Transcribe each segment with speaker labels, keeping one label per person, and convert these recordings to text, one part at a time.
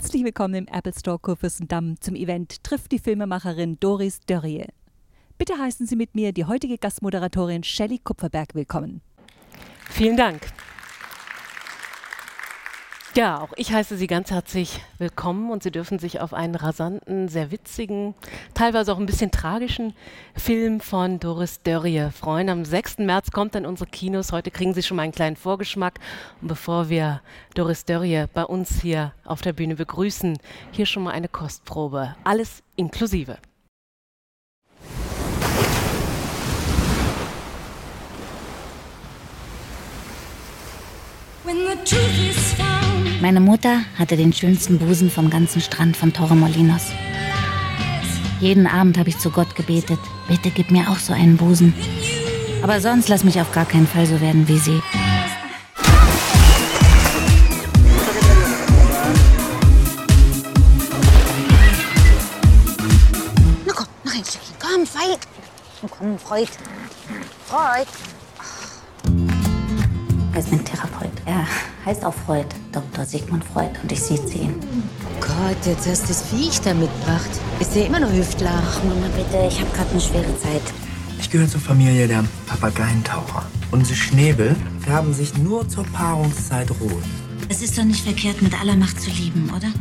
Speaker 1: Herzlich willkommen im Apple Store Kurfürstendamm zum Event Trifft die Filmemacherin Doris Dörrie. Bitte heißen Sie mit mir die heutige Gastmoderatorin Shelley Kupferberg willkommen.
Speaker 2: Vielen Dank. Ja, auch ich heiße Sie ganz herzlich willkommen und Sie dürfen sich auf einen rasanten, sehr witzigen, teilweise auch ein bisschen tragischen Film von Doris Dörrie freuen. Am 6. März kommt dann unsere Kinos. Heute kriegen Sie schon mal einen kleinen Vorgeschmack. Und bevor wir Doris Dörrie bei uns hier auf der Bühne begrüßen, hier schon mal eine Kostprobe. Alles inklusive.
Speaker 3: When the truth is.
Speaker 4: Meine Mutter hatte den schönsten Busen vom ganzen Strand von Torremolinos. Jeden Abend habe ich zu Gott gebetet, bitte gib mir auch so einen Busen. Aber sonst lass mich auf gar keinen Fall so werden wie sie.
Speaker 5: Na komm, noch ein Stückchen. Komm, Freud. Komm, Freud. Freud.
Speaker 4: Er ist mein Therapeut. Er heißt auch Freud, Dr. Sigmund Freud, und ich sieze ihn.
Speaker 5: Gott, jetzt hast du das Viech da mitgebracht. Ist der immer noch Hüftler?
Speaker 4: Ach, Mama, bitte, ich habe gerade eine schwere Zeit.
Speaker 6: Ich gehöre zur Familie der Papageientaucher. Unsere Schnäbel färben sich nur zur Paarungszeit rot.
Speaker 4: Es ist doch nicht verkehrt, mit aller Macht zu lieben, oder?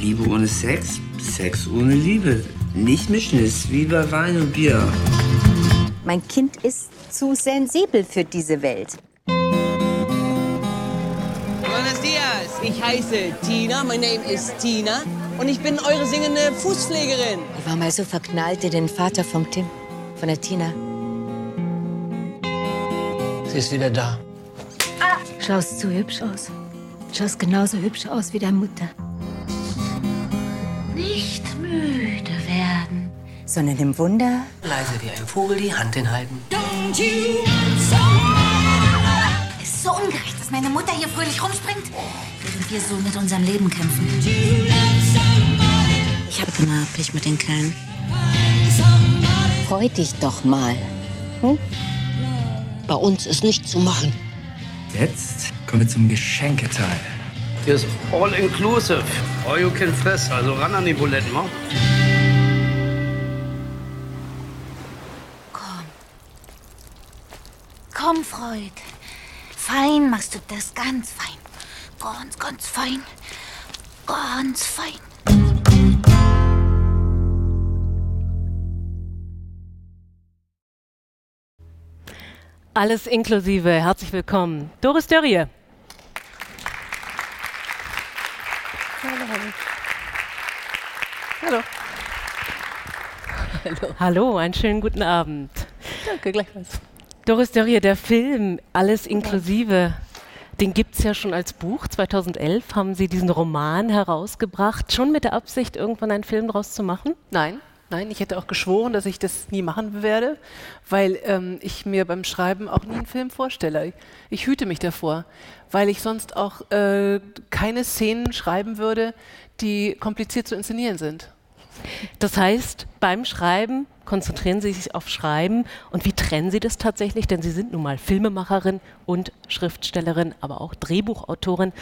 Speaker 7: Liebe ohne Sex, Sex ohne Liebe. Nicht mischen ist wie bei Wein und Bier.
Speaker 8: Mein Kind ist zu sensibel für diese Welt.
Speaker 9: Ich heiße Tina, my name is Tina und ich bin eure singende Fußpflegerin.
Speaker 5: Ich war mal so verknallt in den Vater vom Tim, von der Tina.
Speaker 9: Sie ist wieder da.
Speaker 5: Schaust so hübsch aus. Schaust genauso hübsch aus wie deine Mutter.
Speaker 4: Nicht müde werden.
Speaker 8: Sondern im Wunder
Speaker 9: Leise wie ein Vogel die Hand hinhalten.
Speaker 4: Es ist so ungerecht, dass meine Mutter hier fröhlich rumspringt, wir so mit unserem Leben kämpfen. Ich habe immer Pech mit den Kerlen.
Speaker 5: Freu dich doch mal. Bei uns ist nichts zu machen.
Speaker 6: Jetzt kommen wir zum Geschenketeil.
Speaker 10: Hier ist all inclusive. All you can fress. Also ran an die Buletten, wa?
Speaker 4: Komm. Komm, Freud. Fein machst du das, ganz fein. Ganz, ganz fein. Ganz fein.
Speaker 2: Alles inklusive. Herzlich willkommen. Doris Dörrie.
Speaker 9: Hallo.
Speaker 2: Hallo, einen schönen guten Abend.
Speaker 9: Danke, gleichfalls.
Speaker 2: Doris Dörrie, der Film Alles inklusive, den gibt es ja schon als Buch. 2011 haben Sie diesen Roman herausgebracht, schon mit der Absicht, irgendwann einen Film daraus zu machen?
Speaker 11: Nein, nein, ich hätte auch geschworen, dass ich das nie machen werde, weil ähm, ich mir beim Schreiben auch nie einen Film vorstelle. Ich, ich hüte mich davor, weil ich sonst auch äh, keine Szenen schreiben würde, die kompliziert zu inszenieren sind.
Speaker 2: Das heißt, beim Schreiben konzentrieren Sie sich auf Schreiben. Und wie trennen Sie das tatsächlich? Denn Sie sind nun mal Filmemacherin und Schriftstellerin, aber auch Drehbuchautorin.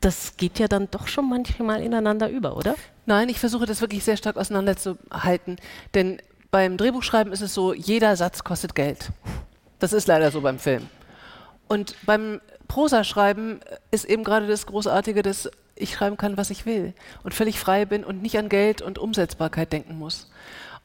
Speaker 2: Das geht ja dann doch schon manchmal ineinander über, oder?
Speaker 11: Nein, ich versuche das wirklich sehr stark auseinanderzuhalten, denn beim Drehbuchschreiben ist es so, jeder Satz kostet Geld. Das ist leider so beim Film. Und beim Prosaschreiben ist eben gerade das Großartige, dass ich schreiben kann, was ich will und völlig frei bin und nicht an Geld und Umsetzbarkeit denken muss.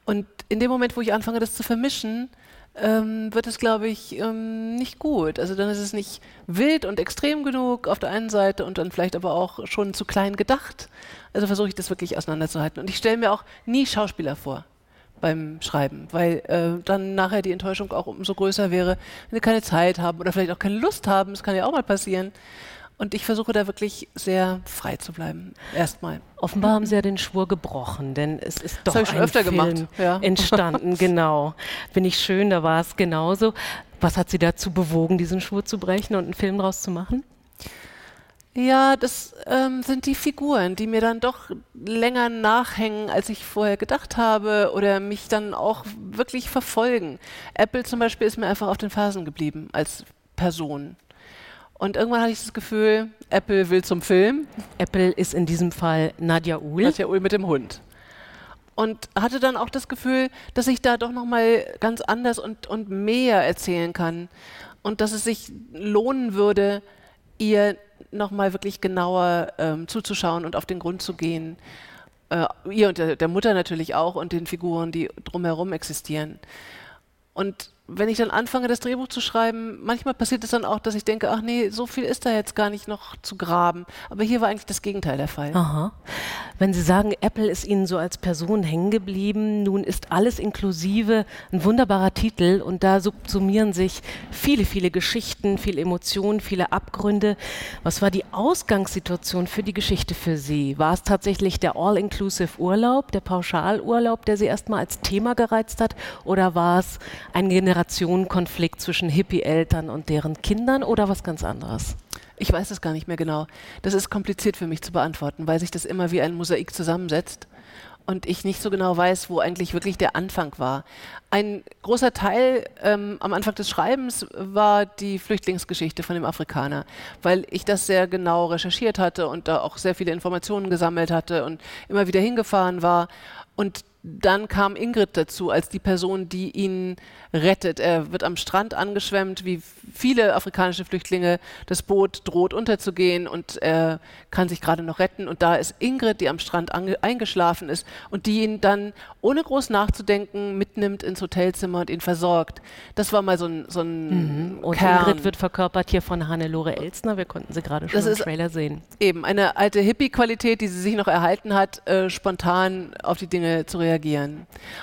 Speaker 11: Und in dem Moment, wo ich anfange, das zu vermischen, ähm, wird es, glaube ich, ähm, nicht gut. Also dann ist es nicht wild und extrem genug auf der einen Seite und dann vielleicht aber auch schon zu klein gedacht. Also versuche ich das wirklich auseinanderzuhalten. Und ich stelle mir auch nie Schauspieler vor beim Schreiben, weil äh, dann nachher die Enttäuschung auch umso größer wäre, wenn sie keine Zeit haben oder vielleicht auch keine Lust haben. Das kann ja auch mal passieren. Und ich versuche da wirklich sehr frei zu bleiben. Erstmal.
Speaker 2: Offenbar haben Sie ja den Schwur gebrochen, denn es ist doch
Speaker 11: Das
Speaker 2: ein
Speaker 11: öfter
Speaker 2: Film
Speaker 11: gemacht, ja.
Speaker 2: entstanden. genau. Bin ich schön, da war es genauso. Was hat Sie dazu bewogen, diesen Schwur zu brechen und einen Film draus zu machen?
Speaker 11: Ja, das ähm, sind die Figuren, die mir dann doch länger nachhängen, als ich vorher gedacht habe oder mich dann auch wirklich verfolgen. Apple zum Beispiel ist mir einfach auf den Fersen geblieben als Person. Und irgendwann hatte ich das Gefühl, Apple will zum Film.
Speaker 2: Apple ist in diesem Fall Nadja Uhl.
Speaker 11: Nadja Uhl mit dem Hund. Und hatte dann auch das Gefühl, dass ich da doch nochmal ganz anders und, und mehr erzählen kann. Und dass es sich lohnen würde, ihr nochmal wirklich genauer ähm, zuzuschauen und auf den Grund zu gehen. Äh, ihr und der, der Mutter natürlich auch und den Figuren, die drumherum existieren. Und wenn ich dann anfange, das Drehbuch zu schreiben, manchmal passiert es dann auch, dass ich denke, ach nee, so viel ist da jetzt gar nicht noch zu graben. Aber hier war eigentlich das Gegenteil der Fall.
Speaker 2: Aha. Wenn Sie sagen, Apple ist Ihnen so als Person hängen geblieben, nun ist alles inklusive ein wunderbarer Titel und da subsumieren sich viele, viele Geschichten, viele Emotionen, viele Abgründe. Was war die Ausgangssituation für die Geschichte für Sie? War es tatsächlich der All-Inclusive Urlaub, der Pauschalurlaub, der Sie erstmal als Thema gereizt hat? Oder war es ein General Generationenkonflikt zwischen Hippie-Eltern und deren Kindern oder was ganz anderes?
Speaker 11: Ich weiß es gar nicht mehr genau. Das ist kompliziert für mich zu beantworten, weil sich das immer wie ein Mosaik zusammensetzt und ich nicht so genau weiß, wo eigentlich wirklich der Anfang war. Ein großer Teil ähm, am Anfang des Schreibens war die Flüchtlingsgeschichte von dem Afrikaner, weil ich das sehr genau recherchiert hatte und da auch sehr viele Informationen gesammelt hatte und immer wieder hingefahren war. Und dann kam Ingrid dazu als die Person, die ihn rettet. Er wird am Strand angeschwemmt, wie viele afrikanische Flüchtlinge. Das Boot droht unterzugehen und er kann sich gerade noch retten. Und da ist Ingrid, die am Strand eingeschlafen ist und die ihn dann ohne groß nachzudenken mitnimmt ins Hotelzimmer und ihn versorgt. Das war mal so ein, so ein
Speaker 2: mhm. Und
Speaker 11: Kern.
Speaker 2: Ingrid wird verkörpert hier von Hannelore Elsner. Wir konnten sie gerade schon
Speaker 11: Das
Speaker 2: im Trailer sehen.
Speaker 11: Eben eine alte Hippie-Qualität, die sie sich noch erhalten hat, äh, spontan auf die Dinge zu reagieren.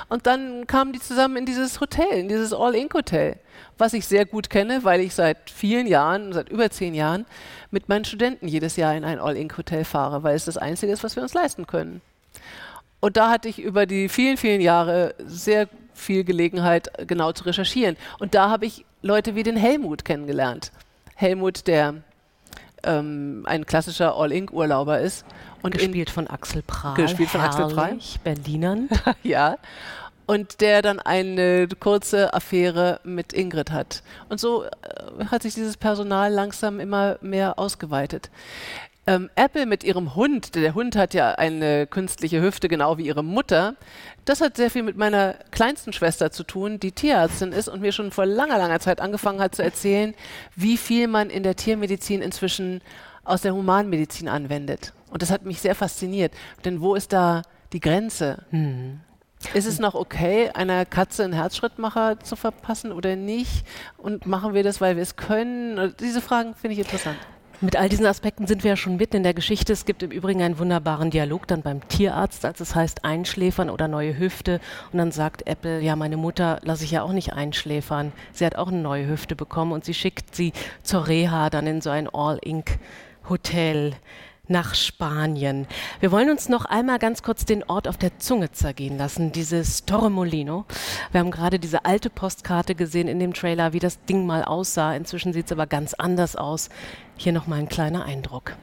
Speaker 11: Und dann kamen die zusammen in dieses Hotel, in dieses All-Ink-Hotel, was ich sehr gut kenne, weil ich seit vielen Jahren, seit über zehn Jahren, mit meinen Studenten jedes Jahr in ein All-Ink-Hotel fahre, weil es das Einzige ist, was wir uns leisten können. Und da hatte ich über die vielen, vielen Jahre sehr viel Gelegenheit, genau zu recherchieren. Und da habe ich Leute wie den Helmut kennengelernt. Helmut, der ähm, ein klassischer All-Ink-Urlauber ist.
Speaker 2: Und gespielt von Axel Prahl.
Speaker 11: Gespielt von Axel Prahl.
Speaker 2: Berlinern.
Speaker 11: ja. Und der dann eine kurze Affäre mit Ingrid hat. Und so äh, hat sich dieses Personal langsam immer mehr ausgeweitet. Ähm, Apple mit ihrem Hund, der Hund hat ja eine künstliche Hüfte, genau wie ihre Mutter. Das hat sehr viel mit meiner kleinsten Schwester zu tun, die Tierärztin ist und mir schon vor langer, langer Zeit angefangen hat zu erzählen, wie viel man in der Tiermedizin inzwischen aus der Humanmedizin anwendet. Und das hat mich sehr fasziniert. Denn wo ist da die Grenze?
Speaker 2: Hm.
Speaker 11: Ist es noch okay, einer Katze einen Herzschrittmacher zu verpassen oder nicht? Und machen wir das, weil wir es können? Diese Fragen finde ich interessant.
Speaker 2: Mit all diesen Aspekten sind wir ja schon mitten in der Geschichte. Es gibt im Übrigen einen wunderbaren Dialog dann beim Tierarzt, als es heißt Einschläfern oder neue Hüfte. Und dann sagt Apple, ja, meine Mutter lasse ich ja auch nicht einschläfern. Sie hat auch eine neue Hüfte bekommen und sie schickt sie zur Reha dann in so ein All-Ink-Hotel nach Spanien. Wir wollen uns noch einmal ganz kurz den Ort auf der Zunge zergehen lassen, dieses Torremolino. Wir haben gerade diese alte Postkarte gesehen in dem Trailer, wie das Ding mal aussah. Inzwischen sieht es aber ganz anders aus. Hier noch mal ein kleiner Eindruck.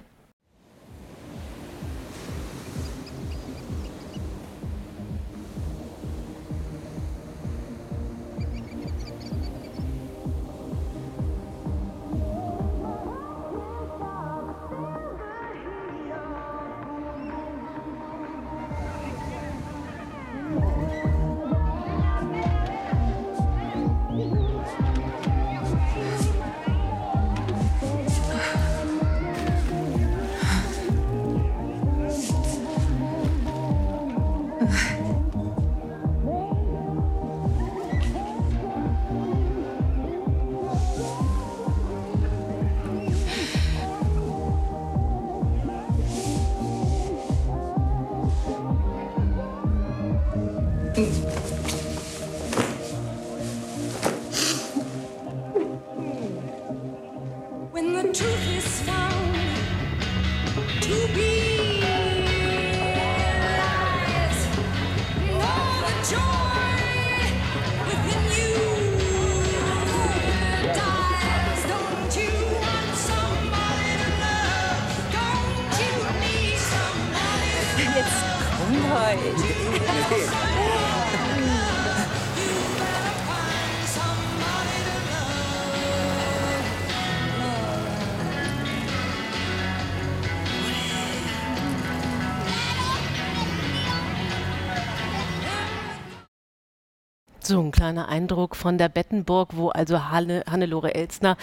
Speaker 2: So ein kleiner Eindruck von der Bettenburg, wo also Hanne, Hannelore Elsner,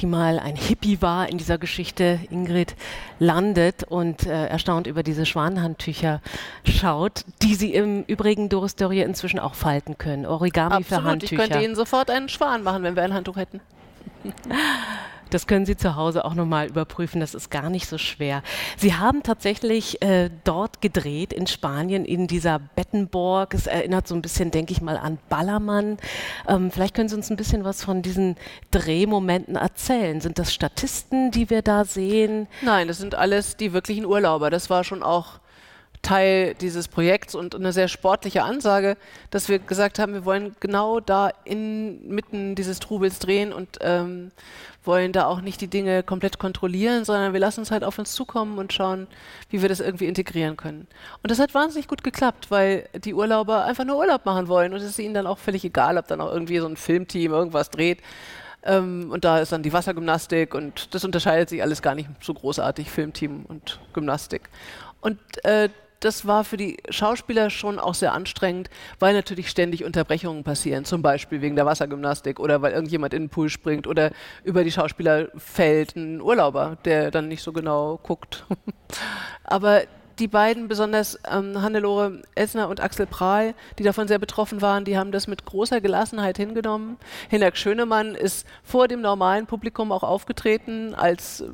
Speaker 2: die mal ein Hippie war in dieser Geschichte, Ingrid, landet und äh, erstaunt über diese Schwanhandtücher schaut, die sie im Übrigen Doris Dörrie inzwischen auch falten können. Origami für
Speaker 11: Absolut, ich
Speaker 2: Handtücher.
Speaker 11: könnte Ihnen sofort einen Schwan machen, wenn wir ein Handtuch hätten.
Speaker 2: Das können Sie zu Hause auch nochmal überprüfen, das ist gar nicht so schwer. Sie haben tatsächlich äh, dort gedreht, in Spanien, in dieser Bettenburg. Es erinnert so ein bisschen, denke ich mal, an Ballermann. Ähm, vielleicht können Sie uns ein bisschen was von diesen Drehmomenten erzählen. Sind das Statisten, die wir da sehen?
Speaker 11: Nein, das sind alles die wirklichen Urlauber. Das war schon auch Teil dieses Projekts und eine sehr sportliche Ansage, dass wir gesagt haben, wir wollen genau da inmitten dieses Trubels drehen und ähm, wollen da auch nicht die Dinge komplett kontrollieren, sondern wir lassen es halt auf uns zukommen und schauen, wie wir das irgendwie integrieren können. Und das hat wahnsinnig gut geklappt, weil die Urlauber einfach nur Urlaub machen wollen und es ist ihnen dann auch völlig egal, ob dann auch irgendwie so ein Filmteam irgendwas dreht. Ähm, und da ist dann die Wassergymnastik und das unterscheidet sich alles gar nicht so großartig, Filmteam und Gymnastik. Und äh, das war für die Schauspieler schon auch sehr anstrengend, weil natürlich ständig Unterbrechungen passieren, zum Beispiel wegen der Wassergymnastik oder weil irgendjemand in den Pool springt oder über die Schauspieler fällt ein Urlauber, der dann nicht so genau guckt. Aber die beiden, besonders ähm, Hannelore Essner und Axel Prahl, die davon sehr betroffen waren, die haben das mit großer Gelassenheit hingenommen. Hinak Schönemann ist vor dem normalen Publikum auch aufgetreten als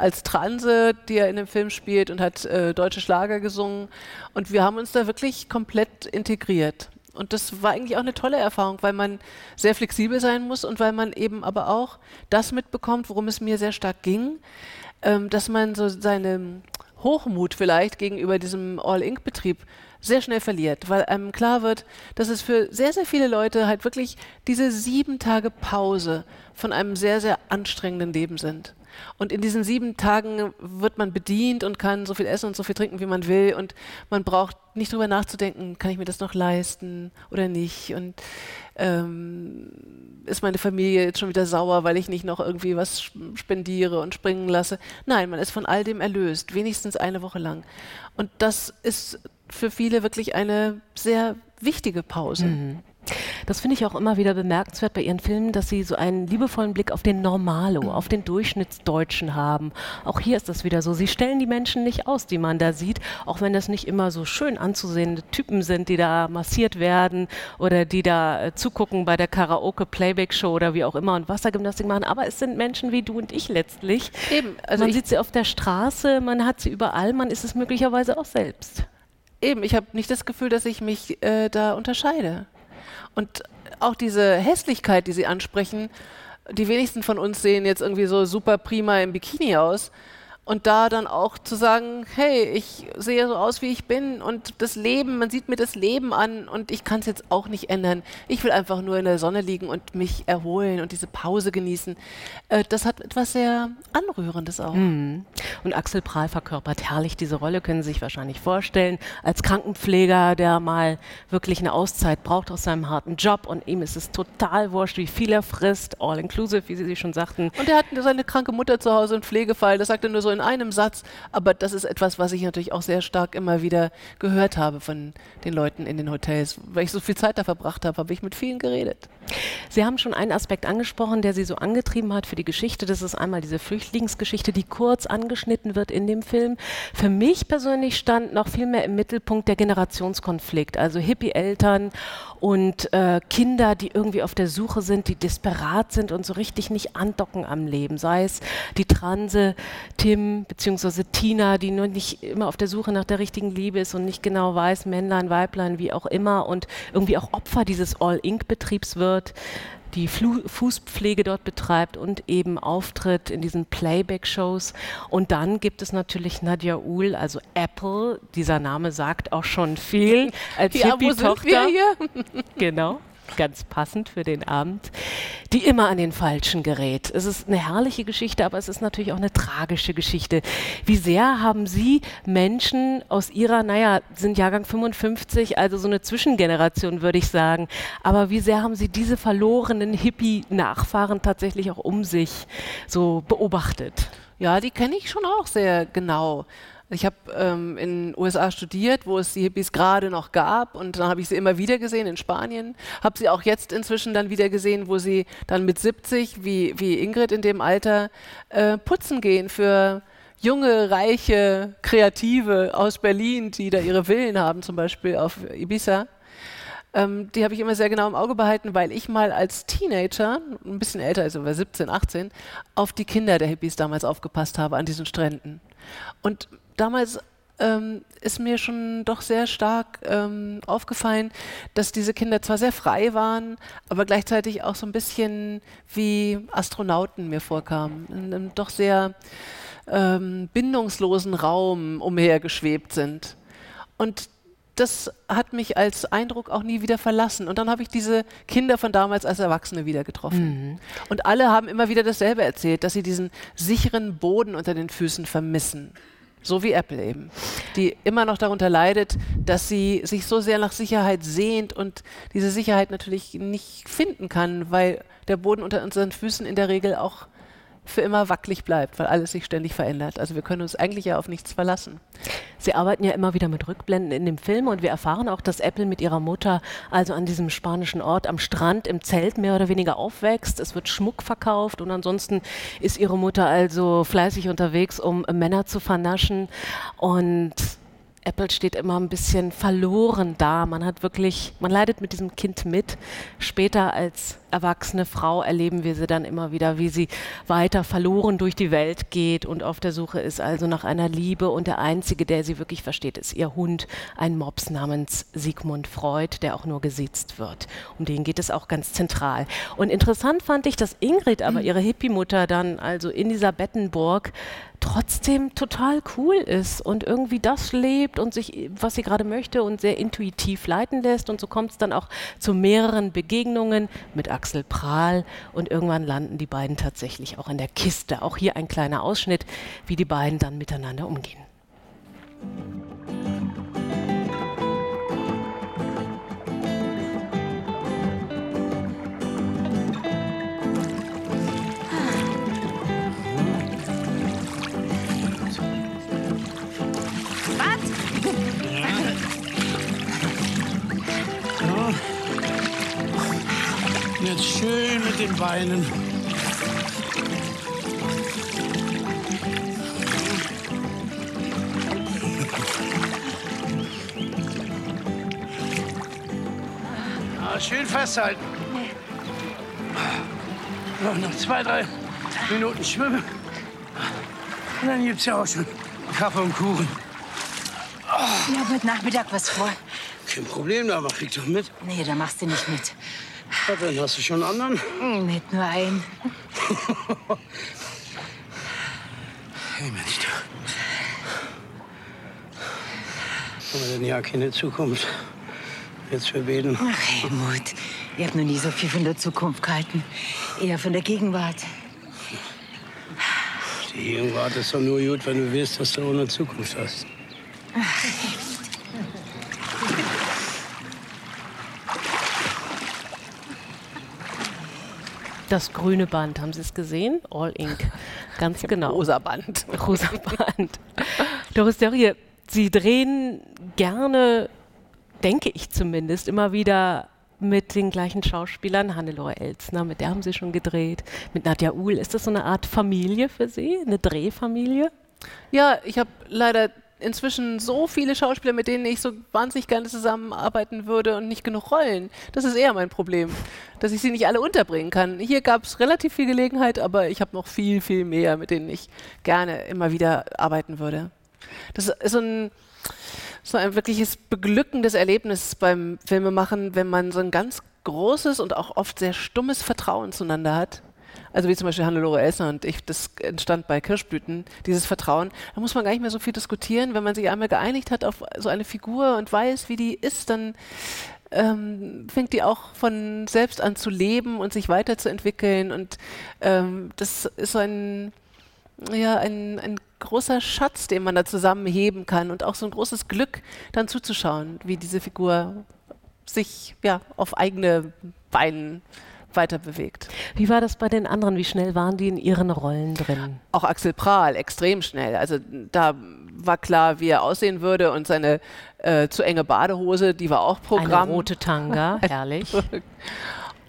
Speaker 11: als Transe, die er in dem Film spielt und hat äh, deutsche Schlager gesungen. Und wir haben uns da wirklich komplett integriert. Und das war eigentlich auch eine tolle Erfahrung, weil man sehr flexibel sein muss und weil man eben aber auch das mitbekommt, worum es mir sehr stark ging, ähm, dass man so seine Hochmut vielleicht gegenüber diesem All-Ink-Betrieb sehr schnell verliert, weil einem klar wird, dass es für sehr, sehr viele Leute halt wirklich diese sieben Tage Pause von einem sehr, sehr anstrengenden Leben sind. Und in diesen sieben Tagen wird man bedient und kann so viel essen und so viel trinken, wie man will. Und man braucht nicht drüber nachzudenken, kann ich mir das noch leisten oder nicht. Und ähm, ist meine Familie jetzt schon wieder sauer, weil ich nicht noch irgendwie was spendiere und springen lasse. Nein, man ist von all dem erlöst, wenigstens eine Woche lang. Und das ist für viele wirklich eine sehr wichtige Pause.
Speaker 2: Mhm. Das finde ich auch immer wieder bemerkenswert bei Ihren Filmen, dass Sie so einen liebevollen Blick auf den Normalo, auf den Durchschnittsdeutschen haben. Auch hier ist das wieder so. Sie stellen die Menschen nicht aus, die man da sieht, auch wenn das nicht immer so schön anzusehende Typen sind, die da massiert werden oder die da äh, zugucken bei der Karaoke-Playback-Show oder wie auch immer und Wassergymnastik machen. Aber es sind Menschen wie du und ich letztlich.
Speaker 11: Eben. Also
Speaker 2: man sieht sie auf der Straße, man hat sie überall, man ist es möglicherweise auch selbst.
Speaker 11: Eben, ich habe nicht das Gefühl, dass ich mich äh, da unterscheide. Und auch diese Hässlichkeit, die Sie ansprechen, die wenigsten von uns sehen jetzt irgendwie so super prima im Bikini aus. Und da dann auch zu sagen, hey, ich sehe so aus, wie ich bin und das Leben, man sieht mir das Leben an und ich kann es jetzt auch nicht ändern. Ich will einfach nur in der Sonne liegen und mich erholen und diese Pause genießen. Äh, das hat etwas sehr Anrührendes auch.
Speaker 2: Mhm. Und Axel Prahl verkörpert herrlich diese Rolle, können Sie sich wahrscheinlich vorstellen, als Krankenpfleger, der mal wirklich eine Auszeit braucht aus seinem harten Job und ihm ist es total wurscht, wie viel er frisst, all inclusive, wie Sie schon sagten.
Speaker 11: Und er hat seine kranke Mutter zu Hause, einen Pflegefall, das sagt er nur so in einem Satz, aber das ist etwas, was ich natürlich auch sehr stark immer wieder gehört habe von den Leuten in den Hotels. Weil ich so viel Zeit da verbracht habe, habe ich mit vielen geredet.
Speaker 2: Sie haben schon einen Aspekt angesprochen, der Sie so angetrieben hat für die Geschichte. Das ist einmal diese Flüchtlingsgeschichte, die kurz angeschnitten wird in dem Film. Für mich persönlich stand noch viel mehr im Mittelpunkt der Generationskonflikt, also Hippie-Eltern und äh, Kinder, die irgendwie auf der Suche sind, die desperat sind und so richtig nicht andocken am Leben. Sei es die Transe Tim bzw. Tina, die nur nicht immer auf der Suche nach der richtigen Liebe ist und nicht genau weiß, Männlein, Weiblein, wie auch immer und irgendwie auch Opfer dieses All-Ink-Betriebs wird die Flu Fußpflege dort betreibt und eben auftritt in diesen Playback-Shows. Und dann gibt es natürlich Nadja Uhl, also Apple. Dieser Name sagt auch schon viel. Als
Speaker 11: Ja,
Speaker 2: Hippie-Tochter.
Speaker 11: hier?
Speaker 2: Genau. Ganz passend für den Abend, die immer an den Falschen gerät. Es ist eine herrliche Geschichte, aber es ist natürlich auch eine tragische Geschichte. Wie sehr haben Sie Menschen aus Ihrer, naja, sind Jahrgang 55, also so eine Zwischengeneration, würde ich sagen, aber wie sehr haben Sie diese verlorenen Hippie-Nachfahren tatsächlich auch um sich so beobachtet?
Speaker 11: Ja, die kenne ich schon auch sehr genau. Ich habe ähm, in den USA studiert, wo es die Hippies gerade noch gab und dann habe ich sie immer wieder gesehen in Spanien. Habe sie auch jetzt inzwischen dann wieder gesehen, wo sie dann mit 70, wie, wie Ingrid in dem Alter, äh, putzen gehen für junge, reiche, Kreative aus Berlin, die da ihre Villen haben, zum Beispiel auf Ibiza. Ähm, die habe ich immer sehr genau im Auge behalten, weil ich mal als Teenager, ein bisschen älter, also war 17, 18, auf die Kinder der Hippies damals aufgepasst habe an diesen Stränden. Und damals ähm, ist mir schon doch sehr stark ähm, aufgefallen, dass diese Kinder zwar sehr frei waren, aber gleichzeitig auch so ein bisschen wie Astronauten mir vorkamen. In einem doch sehr ähm, bindungslosen Raum umhergeschwebt sind. Und das hat mich als Eindruck auch nie wieder verlassen. Und dann habe ich diese Kinder von damals als Erwachsene wieder getroffen. Und alle haben immer wieder dasselbe erzählt, dass sie diesen sicheren Boden unter den Füßen vermissen. So wie Apple eben, die immer noch darunter leidet, dass sie sich so sehr nach Sicherheit sehnt und diese Sicherheit natürlich nicht finden kann, weil der Boden unter unseren Füßen in der Regel auch für immer wackelig bleibt, weil alles sich ständig verändert. Also wir können uns eigentlich ja auf nichts verlassen.
Speaker 2: Sie arbeiten ja immer wieder mit Rückblenden in dem Film und wir erfahren auch, dass Apple mit ihrer Mutter also an diesem spanischen Ort am Strand im Zelt mehr oder weniger aufwächst. Es wird Schmuck verkauft und ansonsten ist ihre Mutter also fleißig unterwegs, um Männer zu vernaschen und Apple steht immer ein bisschen verloren da. Man hat wirklich, man leidet mit diesem Kind mit. Später als erwachsene Frau erleben wir sie dann immer wieder, wie sie weiter verloren durch die Welt geht und auf der Suche ist also nach einer Liebe. Und der einzige, der sie wirklich versteht, ist ihr Hund, ein Mops namens Sigmund Freud, der auch nur gesiezt wird. Um den geht es auch ganz zentral. Und interessant fand ich, dass Ingrid aber ihre Hippie-Mutter dann also in dieser Bettenburg trotzdem total cool ist und irgendwie das lebt und sich, was sie gerade möchte und sehr intuitiv leiten lässt. Und so kommt es dann auch zu mehreren Begegnungen mit Axel Prahl und irgendwann landen die beiden tatsächlich auch in der Kiste. Auch hier ein kleiner Ausschnitt, wie die beiden dann miteinander umgehen.
Speaker 10: Jetzt schön mit den Beinen. Ah, schön festhalten. Noch, noch zwei, drei Minuten schwimmen. Und dann gibt's ja auch schon Kaffee und Kuchen.
Speaker 5: Ich habe heute Nachmittag was vor.
Speaker 10: Kein Problem, da mach ich doch mit.
Speaker 5: Nee, da machst du nicht mit.
Speaker 10: Dann hast du schon einen anderen.
Speaker 5: Hm, Mit nur einen.
Speaker 10: Hey Mensch, du. Haben wir denn ja keine Zukunft? Jetzt wir beten.
Speaker 5: Ach, Helmut, ihr habt noch nie so viel von der Zukunft gehalten. Eher von der Gegenwart.
Speaker 10: Die Gegenwart ist doch nur gut, wenn du weißt, dass du eine Zukunft hast.
Speaker 2: Das grüne Band, haben Sie es gesehen? All Ink. Ganz genau.
Speaker 11: Rosa Band.
Speaker 2: Rosa Band. Doris Dörrie, Sie drehen gerne, denke ich zumindest, immer wieder mit den gleichen Schauspielern. Hannelore Elsner, mit der haben Sie schon gedreht. Mit Nadja Uhl. Ist das so eine Art Familie für Sie? Eine Drehfamilie?
Speaker 11: Ja, ich habe leider inzwischen so viele Schauspieler, mit denen ich so wahnsinnig gerne zusammenarbeiten würde und nicht genug Rollen. Das ist eher mein Problem, dass ich sie nicht alle unterbringen kann. Hier gab es relativ viel Gelegenheit, aber ich habe noch viel, viel mehr, mit denen ich gerne immer wieder arbeiten würde. Das ist so ein, so ein wirkliches beglückendes Erlebnis beim Filmemachen, wenn man so ein ganz großes und auch oft sehr stummes Vertrauen zueinander hat. Also wie zum Beispiel Hannelore Elsner und ich, das entstand bei Kirschblüten, dieses Vertrauen. Da muss man gar nicht mehr so viel diskutieren. Wenn man sich einmal geeinigt hat auf so eine Figur und weiß, wie die ist, dann ähm, fängt die auch von selbst an zu leben und sich weiterzuentwickeln. Und ähm, das ist so ein, ja, ein, ein großer Schatz, den man da zusammenheben kann und auch so ein großes Glück, dann zuzuschauen, wie diese Figur sich ja, auf eigene Beinen weiter bewegt.
Speaker 2: Wie war das bei den anderen? Wie schnell waren die in ihren Rollen drin?
Speaker 11: Auch Axel Prahl, extrem schnell. Also da war klar, wie er aussehen würde und seine äh, zu enge Badehose, die war auch Programm.
Speaker 2: Eine rote Tanga, herrlich.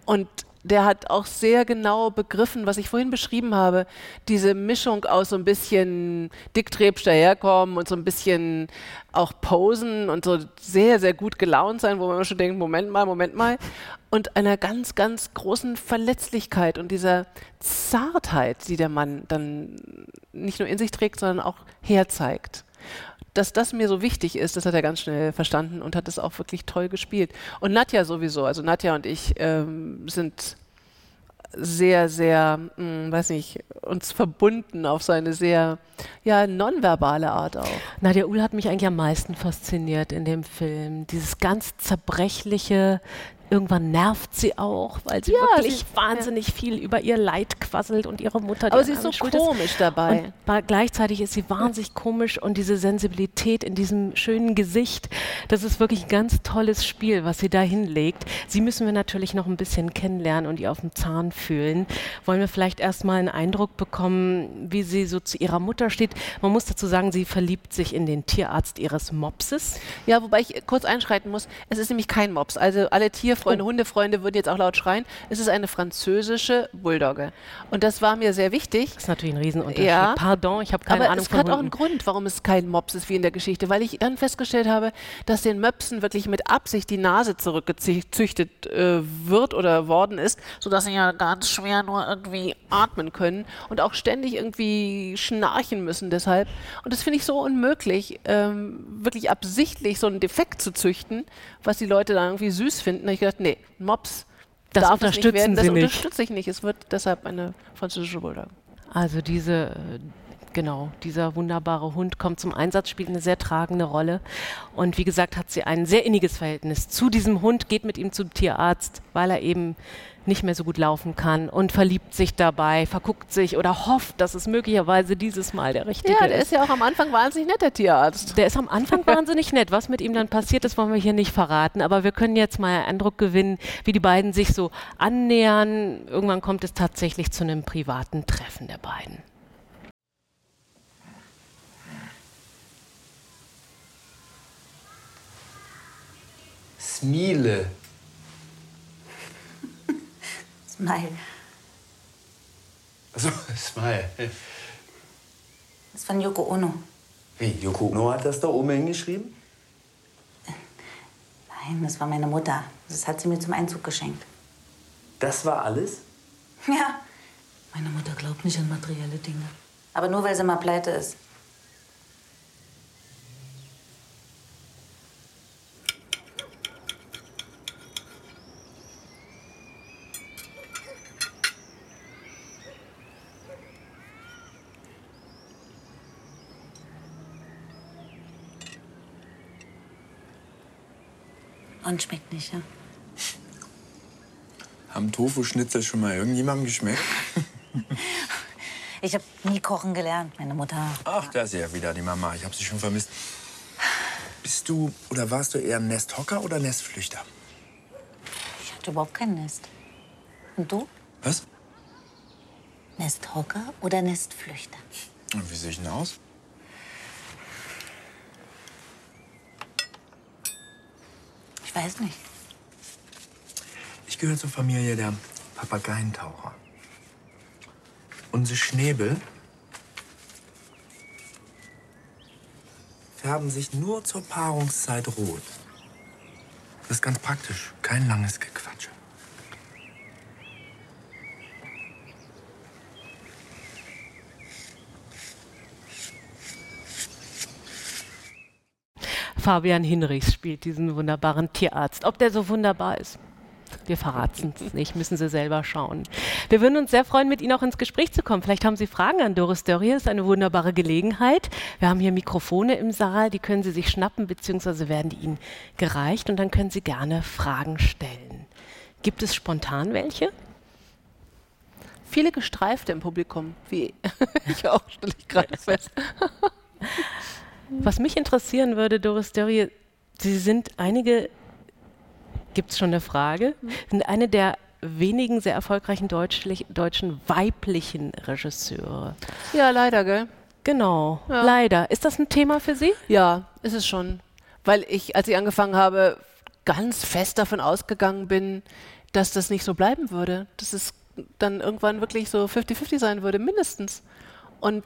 Speaker 11: Und der hat auch sehr genau begriffen, was ich vorhin beschrieben habe, diese Mischung aus so ein bisschen dicktrebsch daherkommen und so ein bisschen auch posen und so sehr, sehr gut gelaunt sein, wo man immer schon denkt, Moment mal, Moment mal. Und einer ganz, ganz großen Verletzlichkeit und dieser Zartheit, die der Mann dann nicht nur in sich trägt, sondern auch herzeigt dass das mir so wichtig ist, das hat er ganz schnell verstanden und hat das auch wirklich toll gespielt. Und Nadja sowieso, also Nadja und ich ähm, sind sehr, sehr, mh, weiß nicht, uns verbunden auf so eine sehr, ja, nonverbale Art auch.
Speaker 2: Nadja Uhl hat mich eigentlich am meisten fasziniert in dem Film. Dieses ganz zerbrechliche, irgendwann nervt sie auch, weil sie
Speaker 11: Ja,
Speaker 2: wirklich
Speaker 11: sie-
Speaker 2: wahnsinnig viel über ihr Leid quasselt und ihre Mutter.
Speaker 11: Aber sie ist so komisch dabei.
Speaker 2: Und gleichzeitig ist sie wahnsinnig komisch und diese Sensibilität in diesem schönen Gesicht, das ist wirklich ein ganz tolles Spiel, was sie da hinlegt. Sie müssen wir natürlich noch ein bisschen kennenlernen und ihr auf dem Zahn fühlen. Wollen wir vielleicht erstmal einen Eindruck bekommen, wie sie so zu ihrer Mutter steht. Man muss dazu sagen, sie verliebt sich in den Tierarzt ihres Mopses.
Speaker 11: Ja, wobei ich kurz einschreiten muss, es ist nämlich kein Mops. Also alle Tierfreunde, Hundefreunde würden jetzt auch laut schreien. Es ist eine französische Bulldogge. Und das war mir sehr wichtig.
Speaker 2: Das ist natürlich ein Riesenunterschied.
Speaker 11: Ja.
Speaker 2: Pardon, ich habe keine
Speaker 11: Aber
Speaker 2: Ahnung
Speaker 11: es
Speaker 2: von
Speaker 11: hat auch einen. Grund, warum es kein Mops ist wie in der Geschichte, weil ich dann festgestellt habe, dass den Möpsen wirklich mit Absicht die Nase zurückgezüchtet äh, wird oder worden ist, sodass sie ja ganz schwer nur irgendwie atmen können und auch ständig irgendwie schnarchen müssen deshalb. Und das finde ich so unmöglich, ähm, wirklich absichtlich so einen Defekt zu züchten, was die Leute dann irgendwie süß finden. Da ich gedacht, nee, Mops
Speaker 2: Das
Speaker 11: darf es nicht
Speaker 2: unterstützen
Speaker 11: werden. Das
Speaker 2: Sie nicht.
Speaker 11: unterstütze ich nicht. Es wird deshalb eine französische Bulldogge.
Speaker 2: Also diese, äh, genau, dieser wunderbare Hund kommt zum Einsatz, spielt eine sehr tragende Rolle. Und wie gesagt, hat sie ein sehr inniges Verhältnis zu diesem Hund, geht mit ihm zum Tierarzt, weil er eben nicht mehr so gut laufen kann und verliebt sich dabei, verguckt sich oder hofft, dass es möglicherweise dieses Mal der richtige
Speaker 11: Ja, der
Speaker 2: ist.
Speaker 11: ist ja auch am Anfang wahnsinnig nett, der Tierarzt.
Speaker 2: Der ist am Anfang wahnsinnig nett. Was mit ihm dann passiert, das wollen wir hier nicht verraten. Aber wir können jetzt mal einen Eindruck gewinnen, wie die beiden sich so annähern. Irgendwann kommt es tatsächlich zu einem privaten Treffen der beiden.
Speaker 6: Smile.
Speaker 4: Smile.
Speaker 6: Also, Smile.
Speaker 4: Das ist von Yoko Ono.
Speaker 6: Wie, Yoko Ono hat das da oben hingeschrieben?
Speaker 4: Nein, das war meine Mutter. Das hat sie mir zum Einzug geschenkt.
Speaker 6: Das war alles?
Speaker 4: Ja. Meine Mutter glaubt nicht an materielle Dinge. Aber nur, weil sie mal pleite ist. Und schmeckt nicht, ja?
Speaker 12: Haben Tofu-Schnitzel schon mal irgendjemandem geschmeckt?
Speaker 4: Ich habe nie kochen gelernt, meine Mutter.
Speaker 12: Ach, da ist sie ja wieder, die Mama. Ich habe sie schon vermisst. Bist du oder warst du eher ein Nesthocker oder Nestflüchter?
Speaker 4: Ich hatte überhaupt kein Nest. Und du?
Speaker 12: Was?
Speaker 4: Nesthocker oder Nestflüchter?
Speaker 12: Und wie sehe ich denn aus?
Speaker 4: Ich weiß nicht.
Speaker 6: Ich gehöre zur Familie der Papageientaucher. Unsere Schnäbel färben sich nur zur Paarungszeit rot. Das ist ganz praktisch. Kein langes Gequatsche.
Speaker 2: Fabian Hinrichs spielt diesen wunderbaren Tierarzt. Ob der so wunderbar ist? Wir verraten es nicht, müssen Sie selber schauen. Wir würden uns sehr freuen, mit Ihnen auch ins Gespräch zu kommen. Vielleicht haben Sie Fragen an Doris Dörrie, ist eine wunderbare Gelegenheit. Wir haben hier Mikrofone im Saal, die können Sie sich schnappen, beziehungsweise werden die Ihnen gereicht und dann können Sie gerne Fragen stellen. Gibt es spontan welche?
Speaker 11: Viele Gestreifte im Publikum, wie ich auch, stelle ich gerade fest.
Speaker 2: Was mich interessieren würde, Doris Dörrie, Sie sind einige, gibt es schon eine Frage, sind eine der wenigen sehr erfolgreichen deutschlich, deutschen weiblichen Regisseure.
Speaker 11: Ja, leider, gell?
Speaker 2: Genau,
Speaker 11: Ja.
Speaker 2: leider. Ist das ein Thema für Sie?
Speaker 11: Ja, ist es schon. Weil ich, als ich angefangen habe, ganz fest davon ausgegangen bin, dass das nicht so bleiben würde. Dass es dann irgendwann wirklich so 50-50 sein würde, mindestens. Und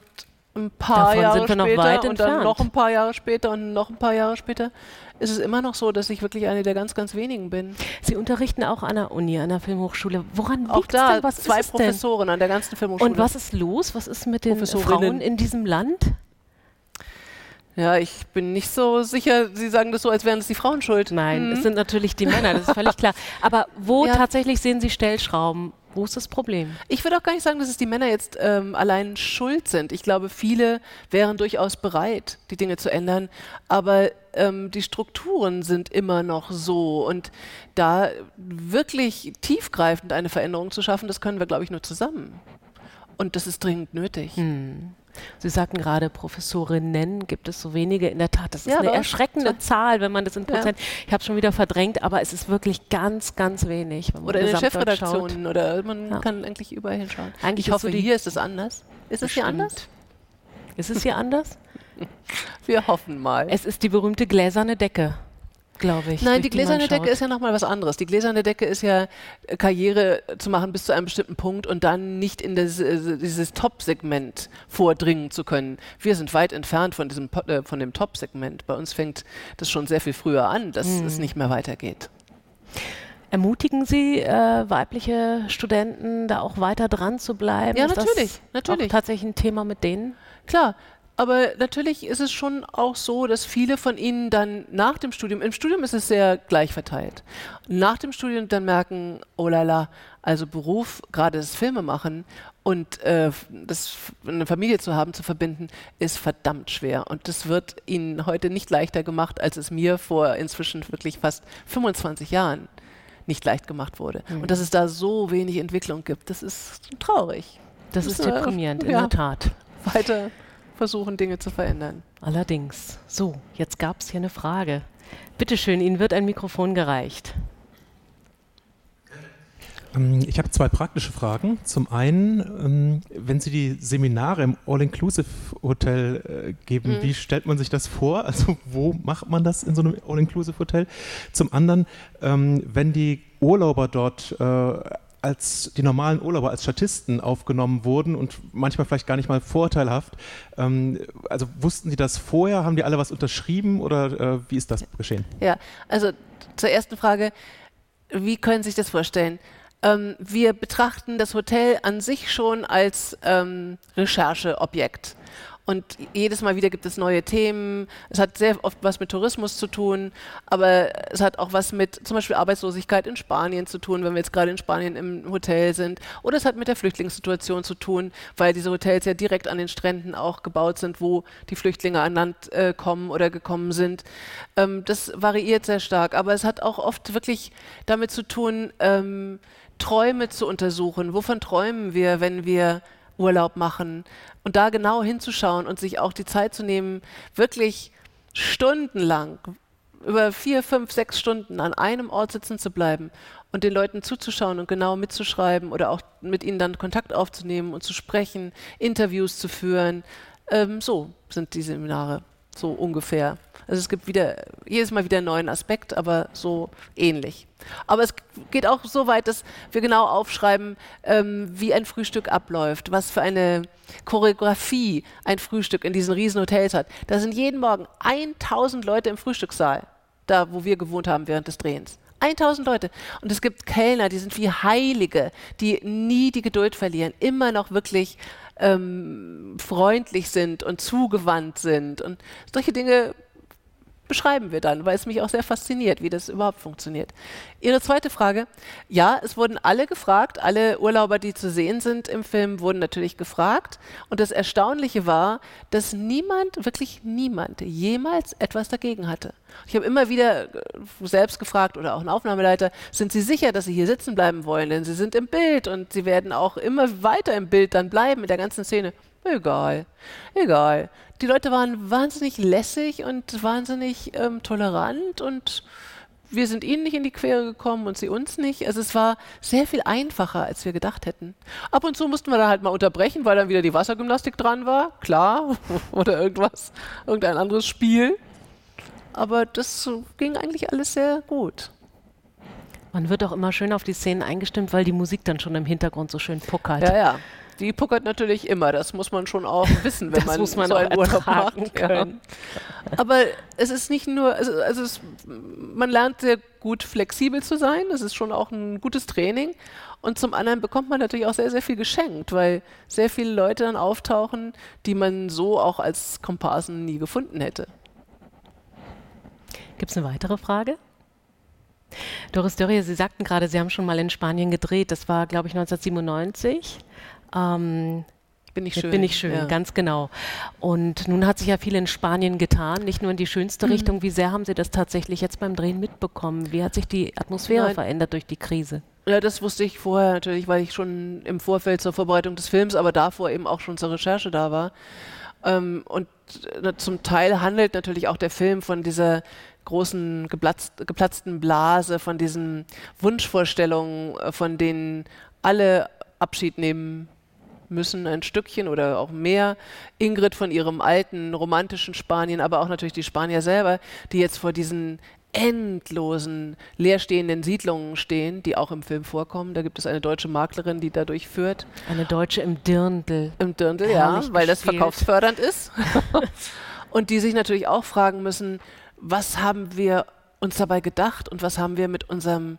Speaker 11: ein paar
Speaker 2: Davon
Speaker 11: Jahre
Speaker 2: sind wir noch
Speaker 11: später
Speaker 2: weit
Speaker 11: und dann noch ein paar Jahre später und noch ein paar Jahre später ist es immer noch so, dass ich wirklich eine der ganz, ganz wenigen bin.
Speaker 2: Sie unterrichten auch an der Uni, an der Filmhochschule. Woran liegt
Speaker 11: da
Speaker 2: denn? Was
Speaker 11: zwei
Speaker 2: denn?
Speaker 11: Professoren an der ganzen Filmhochschule.
Speaker 2: Und was ist los? Was ist mit den. Frauen in diesem Land?
Speaker 11: Ja, ich bin nicht so sicher, Sie sagen das so, als wären es die Frauen schuld.
Speaker 2: Nein,
Speaker 11: Mhm.
Speaker 2: es sind natürlich die Männer, das ist völlig klar. Aber wo
Speaker 11: Ja.
Speaker 2: tatsächlich sehen Sie Stellschrauben? Das Problem?
Speaker 11: Ich würde auch gar nicht sagen, dass es die Männer jetzt ähm, allein schuld sind. Ich glaube, viele wären durchaus bereit, die Dinge zu ändern, aber ähm, die Strukturen sind immer noch so. Und da wirklich tiefgreifend eine Veränderung zu schaffen, das können wir, glaube ich, nur zusammen. Und das ist dringend nötig.
Speaker 2: Sie sagten gerade, Professorinnen gibt es so wenige. In der Tat, das ist
Speaker 11: Ja,
Speaker 2: eine
Speaker 11: doch.
Speaker 2: erschreckende. Zahl, wenn man das in
Speaker 11: Ja.
Speaker 2: Prozent. Ich habe schon wieder verdrängt, aber es ist wirklich ganz, ganz wenig.
Speaker 11: Oder in den Chefredaktionen
Speaker 2: schaut.
Speaker 11: oder man
Speaker 2: Ja.
Speaker 11: kann eigentlich überall hinschauen.
Speaker 2: Eigentlich
Speaker 11: ich hoffe, hier ist es anders. Ist es hier anders?
Speaker 2: Ist es hier anders?
Speaker 11: Wir hoffen mal.
Speaker 2: Es ist die berühmte gläserne Decke, glaube ich.
Speaker 11: Nein, die gläserne Decke ist ja nochmal was anderes. Die gläserne Decke ist ja äh, Karriere zu machen bis zu einem bestimmten Punkt und dann nicht in das, äh, dieses Top-Segment vordringen zu können. Wir sind weit entfernt von, diesem, äh, von dem Top-Segment. Bei uns fängt das schon sehr viel früher an, dass
Speaker 2: Hm.
Speaker 11: es nicht mehr weitergeht.
Speaker 2: Ermutigen Sie äh, weibliche Studenten, da auch weiter dran zu bleiben?
Speaker 11: Ja,
Speaker 2: Ist
Speaker 11: natürlich,
Speaker 2: das
Speaker 11: natürlich.
Speaker 2: Auch tatsächlich ein Thema mit denen?
Speaker 11: Klar, aber natürlich ist es schon auch so, dass viele von ihnen dann nach dem Studium, im Studium ist es sehr gleich verteilt, nach dem Studium dann merken, oh la la, also Beruf, gerade das Filmemachen und äh, das, eine Familie zu haben, zu verbinden, ist verdammt schwer. Und das wird ihnen heute nicht leichter gemacht, als es mir vor inzwischen wirklich fast 25 Jahren nicht leicht gemacht wurde.
Speaker 2: Mhm.
Speaker 11: Und dass es da so wenig Entwicklung gibt, das ist traurig.
Speaker 2: Das ist
Speaker 11: äh,
Speaker 2: deprimierend, in
Speaker 11: ja,
Speaker 2: der Tat.
Speaker 11: Weiter versuchen, Dinge zu verändern.
Speaker 2: Allerdings. So, jetzt gab es hier eine Frage. Bitte schön, Ihnen wird ein Mikrofon gereicht.
Speaker 13: Ähm, Ich habe zwei praktische Fragen. Zum einen, ähm, wenn Sie die Seminare im All-Inclusive-Hotel äh, geben,
Speaker 14: Mhm.
Speaker 13: wie stellt man sich das vor? Also wo macht man das in so einem All-Inclusive-Hotel? Zum anderen, ähm, wenn die Urlauber dort äh, als die normalen Urlauber als Statisten aufgenommen wurden und manchmal vielleicht gar nicht mal vorteilhaft. Ähm, also wussten Sie das vorher? Haben die alle was unterschrieben oder äh, wie ist das geschehen?
Speaker 11: Ja, also zur ersten Frage, wie können Sie sich das vorstellen? Ähm, wir betrachten das Hotel an sich schon als ähm, Rechercheobjekt. Und jedes Mal wieder gibt es neue Themen. Es hat sehr oft was mit Tourismus zu tun, aber es hat auch was mit zum Beispiel Arbeitslosigkeit in Spanien zu tun, wenn wir jetzt gerade in Spanien im Hotel sind. Oder es hat mit der Flüchtlingssituation zu tun, weil diese Hotels ja direkt an den Stränden auch gebaut sind, wo die Flüchtlinge an Land äh, kommen oder gekommen sind. Ähm, das variiert sehr stark, aber es hat auch oft wirklich damit zu tun, ähm, Träume zu untersuchen. Wovon träumen wir, wenn wir Urlaub machen? Und da genau hinzuschauen und sich auch die Zeit zu nehmen, wirklich stundenlang, über vier, fünf, sechs Stunden an einem Ort sitzen zu bleiben und den Leuten zuzuschauen und genau mitzuschreiben oder auch mit ihnen dann Kontakt aufzunehmen und zu sprechen, Interviews zu führen. Ähm, so sind die Seminare, so ungefähr. Also es gibt wieder jedes Mal wieder einen neuen Aspekt, aber so ähnlich. Aber es geht auch so weit, dass wir genau aufschreiben, ähm, wie ein Frühstück abläuft, was für eine Choreografie ein Frühstück in diesen Riesenhotels hat. Da sind jeden Morgen 1000 Leute im Frühstückssaal, da wo wir gewohnt haben während des Drehens. 1000 Leute. Und es gibt Kellner, die sind wie Heilige, die nie die Geduld verlieren, immer noch wirklich ähm, freundlich sind und zugewandt sind. Und solche Dinge beschreiben wir dann, weil es mich auch sehr fasziniert, wie das überhaupt funktioniert. Ihre zweite Frage, ja, es wurden alle gefragt, alle Urlauber, die zu sehen sind im Film, wurden natürlich gefragt. Und das Erstaunliche war, dass niemand, wirklich niemand, jemals etwas dagegen hatte. Ich habe immer wieder äh, selbst gefragt oder auch ein Aufnahmeleiter, sind Sie sicher, dass Sie hier sitzen bleiben wollen? Denn Sie sind im Bild und Sie werden auch immer weiter im Bild dann bleiben mit der ganzen Szene. Egal, egal. Die Leute waren wahnsinnig lässig und wahnsinnig ähm, tolerant und wir sind ihnen nicht in die Quere gekommen und sie uns nicht. Also es war sehr viel einfacher, als wir gedacht hätten. Ab und zu mussten wir dann halt mal unterbrechen, weil dann wieder die Wassergymnastik dran war, klar, oder irgendwas, irgendein anderes Spiel. Aber das ging eigentlich alles sehr gut.
Speaker 2: Man wird auch immer schön auf die Szenen eingestimmt, weil die Musik dann schon im Hintergrund so schön puckert.
Speaker 11: Ja, ja. Die puckert natürlich immer, das muss man schon auch wissen, wenn man,
Speaker 2: man
Speaker 11: so einen Urlaub macht. Ja. Aber es ist nicht nur, also, also es, man lernt sehr gut flexibel zu sein, das ist schon auch ein gutes Training. Und zum anderen bekommt man natürlich auch sehr, sehr viel geschenkt, weil sehr viele Leute dann auftauchen, die man so auch als Komparsen nie gefunden hätte.
Speaker 2: Gibt es eine weitere Frage? Doris Dörrie, Sie sagten gerade, Sie haben schon mal in Spanien gedreht. Das war, glaube ich, 1997. Ähm,
Speaker 11: Bin ich schön,
Speaker 2: Bin ich schön,
Speaker 11: ja.
Speaker 2: ganz genau. Und nun hat sich ja viel in Spanien getan, nicht nur in die schönste
Speaker 11: Mhm.
Speaker 2: Richtung. Wie sehr haben Sie das tatsächlich jetzt beim Drehen mitbekommen? Wie hat sich die Atmosphäre
Speaker 11: Nein.
Speaker 2: verändert durch die Krise?
Speaker 11: Ja, das wusste ich vorher natürlich, weil ich schon im Vorfeld zur Vorbereitung des Films, aber davor eben auch schon zur Recherche da war. Ähm, und äh, zum Teil handelt natürlich auch der Film von dieser großen geplatzt, geplatzten Blase, von diesen Wunschvorstellungen, äh, von denen alle Abschied nehmen müssen, ein Stückchen oder auch mehr. Ingrid von ihrem alten romantischen Spanien, aber auch natürlich die Spanier selber, die jetzt vor diesen endlosen leerstehenden Siedlungen stehen, die auch im Film vorkommen. Da gibt es eine deutsche Maklerin, die da durchführt.
Speaker 2: Eine Deutsche im Dirndl.
Speaker 11: Im Dirndl, ja,
Speaker 2: Herrlich
Speaker 11: weil das verkaufsfördernd ist. und die sich natürlich auch fragen müssen, was haben wir uns dabei gedacht und was haben wir mit unserem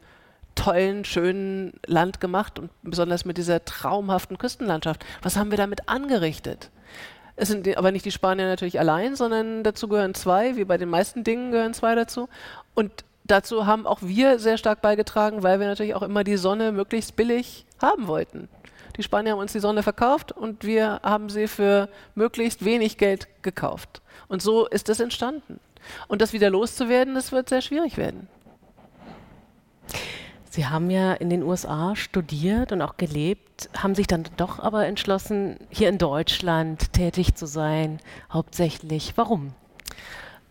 Speaker 11: tollen, schönen Land gemacht und besonders mit dieser traumhaften Küstenlandschaft. Was haben wir damit angerichtet? Es sind aber nicht die Spanier natürlich allein, sondern dazu gehören zwei, wie bei den meisten Dingen gehören zwei dazu. Und dazu haben auch wir sehr stark beigetragen, weil wir natürlich auch immer die Sonne möglichst billig haben wollten. Die Spanier haben uns die Sonne verkauft und wir haben sie für möglichst wenig Geld gekauft. Und so ist das entstanden. Und das wieder loszuwerden, das wird sehr schwierig werden.
Speaker 2: Sie haben ja in den USA studiert und auch gelebt, haben sich dann doch aber entschlossen, hier in Deutschland tätig zu sein, hauptsächlich. Warum?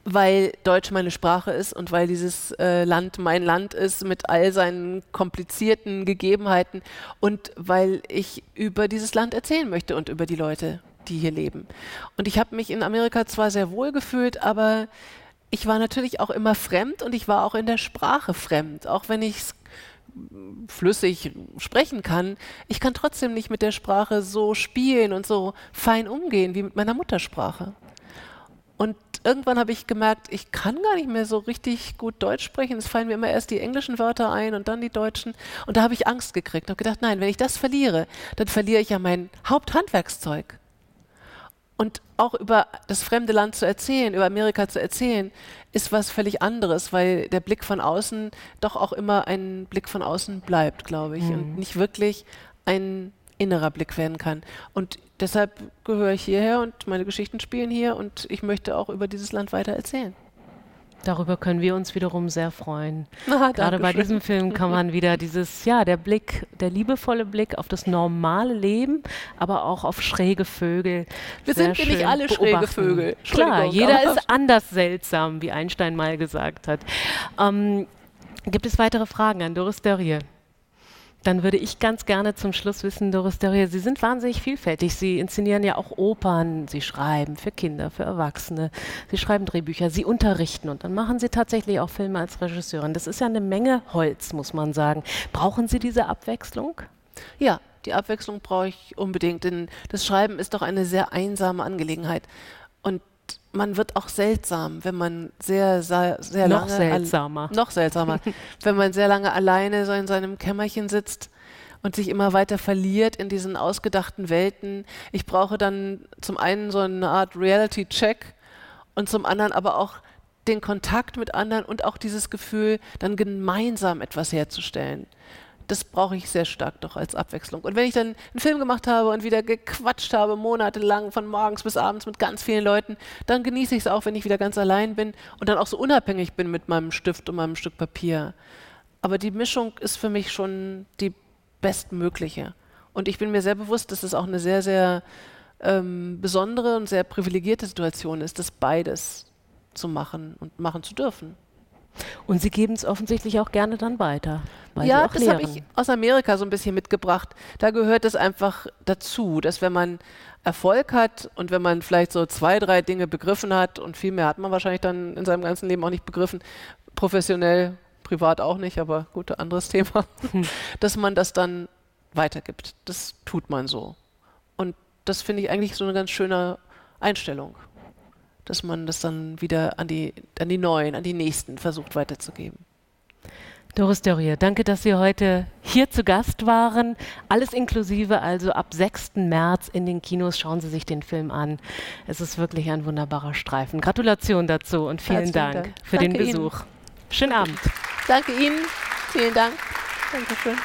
Speaker 11: Weil Deutsch meine Sprache ist und weil dieses äh, Land mein Land ist mit all seinen komplizierten Gegebenheiten und weil ich über dieses Land erzählen möchte und über die Leute, die hier leben. Und ich habe mich in Amerika zwar sehr wohl gefühlt, aber ich war natürlich auch immer fremd und ich war auch in der Sprache fremd, auch wenn ich es flüssig sprechen kann, ich kann trotzdem nicht mit der Sprache so spielen und so fein umgehen wie mit meiner Muttersprache. Und irgendwann habe ich gemerkt, ich kann gar nicht mehr so richtig gut Deutsch sprechen. Es fallen mir immer erst die englischen Wörter ein und dann die deutschen. Und da habe ich Angst gekriegt. habe gedacht, nein, wenn ich das verliere, dann verliere ich ja mein Haupthandwerkszeug. Und auch über das fremde Land zu erzählen, über Amerika zu erzählen, ist was völlig anderes, weil der Blick von außen doch auch immer ein Blick von außen bleibt, glaube ich,
Speaker 2: Mhm.
Speaker 11: und nicht wirklich ein innerer Blick werden kann. Und deshalb gehöre ich hierher und meine Geschichten spielen hier und ich möchte auch über dieses Land weiter erzählen.
Speaker 2: Darüber können wir uns wiederum sehr freuen.
Speaker 11: Ah,
Speaker 2: Gerade bei diesem Film kann man wieder dieses, ja, der Blick, der liebevolle Blick auf das normale Leben, aber auch auf schräge Vögel.
Speaker 11: Wir sind nicht
Speaker 2: schön
Speaker 11: alle schräge. Vögel.
Speaker 2: Klar, jeder ist anders seltsam, wie Einstein mal gesagt hat. Ähm, gibt es weitere Fragen an Doris Dörrie? Dann würde ich ganz gerne zum Schluss wissen, Doris Dörrie, Sie sind wahnsinnig vielfältig. Sie inszenieren ja auch Opern, Sie schreiben für Kinder, für Erwachsene, Sie schreiben Drehbücher, Sie unterrichten und dann machen Sie tatsächlich auch Filme als Regisseurin. Das ist ja eine Menge Holz, muss man sagen. Brauchen Sie diese Abwechslung?
Speaker 11: Ja, die Abwechslung brauche ich unbedingt, denn das Schreiben ist doch eine sehr einsame Angelegenheit. Man wird auch seltsam, wenn man sehr, sehr, sehr
Speaker 2: Noch
Speaker 11: lange...
Speaker 2: seltsamer.
Speaker 11: Noch seltsamer. wenn man sehr lange alleine so in seinem Kämmerchen sitzt und sich immer weiter verliert in diesen ausgedachten Welten. Ich brauche dann zum einen so eine Art Reality-Check und zum anderen aber auch den Kontakt mit anderen und auch dieses Gefühl, dann gemeinsam etwas herzustellen. Das brauche ich sehr stark doch als Abwechslung. Und wenn ich dann einen Film gemacht habe und wieder gequatscht habe, monatelang von morgens bis abends mit ganz vielen Leuten, dann genieße ich es auch, wenn ich wieder ganz allein bin und dann auch so unabhängig bin mit meinem Stift und meinem Stück Papier. Aber die Mischung ist für mich schon die bestmögliche. Und ich bin mir sehr bewusst, dass es auch eine sehr, sehr ähm, besondere und sehr privilegierte Situation ist, das beides zu machen und machen zu dürfen.
Speaker 2: Und Sie geben es offensichtlich auch gerne dann weiter.
Speaker 11: Ja, das habe ich aus Amerika so ein bisschen mitgebracht. Da gehört es einfach dazu, dass wenn man Erfolg hat und wenn man vielleicht so zwei, drei Dinge begriffen hat und viel mehr hat man wahrscheinlich dann in seinem ganzen Leben auch nicht begriffen, professionell, privat auch nicht, aber gut, anderes Thema, dass man das dann weitergibt. Das tut man so. Und das finde ich eigentlich so eine ganz schöne Einstellung, dass man das dann wieder an die, an die Neuen, an die Nächsten versucht weiterzugeben.
Speaker 2: Doris Dörrier, danke, dass Sie heute hier zu Gast waren. Alles inklusive, also ab 6. März in den Kinos. Schauen Sie sich den Film an. Es ist wirklich ein wunderbarer Streifen. Gratulation dazu und vielen Dank
Speaker 11: Dank.
Speaker 2: für
Speaker 11: Danke
Speaker 2: den
Speaker 11: Ihnen.
Speaker 2: Besuch. Schönen Abend.
Speaker 11: Danke Ihnen. Vielen Dank. Dankeschön.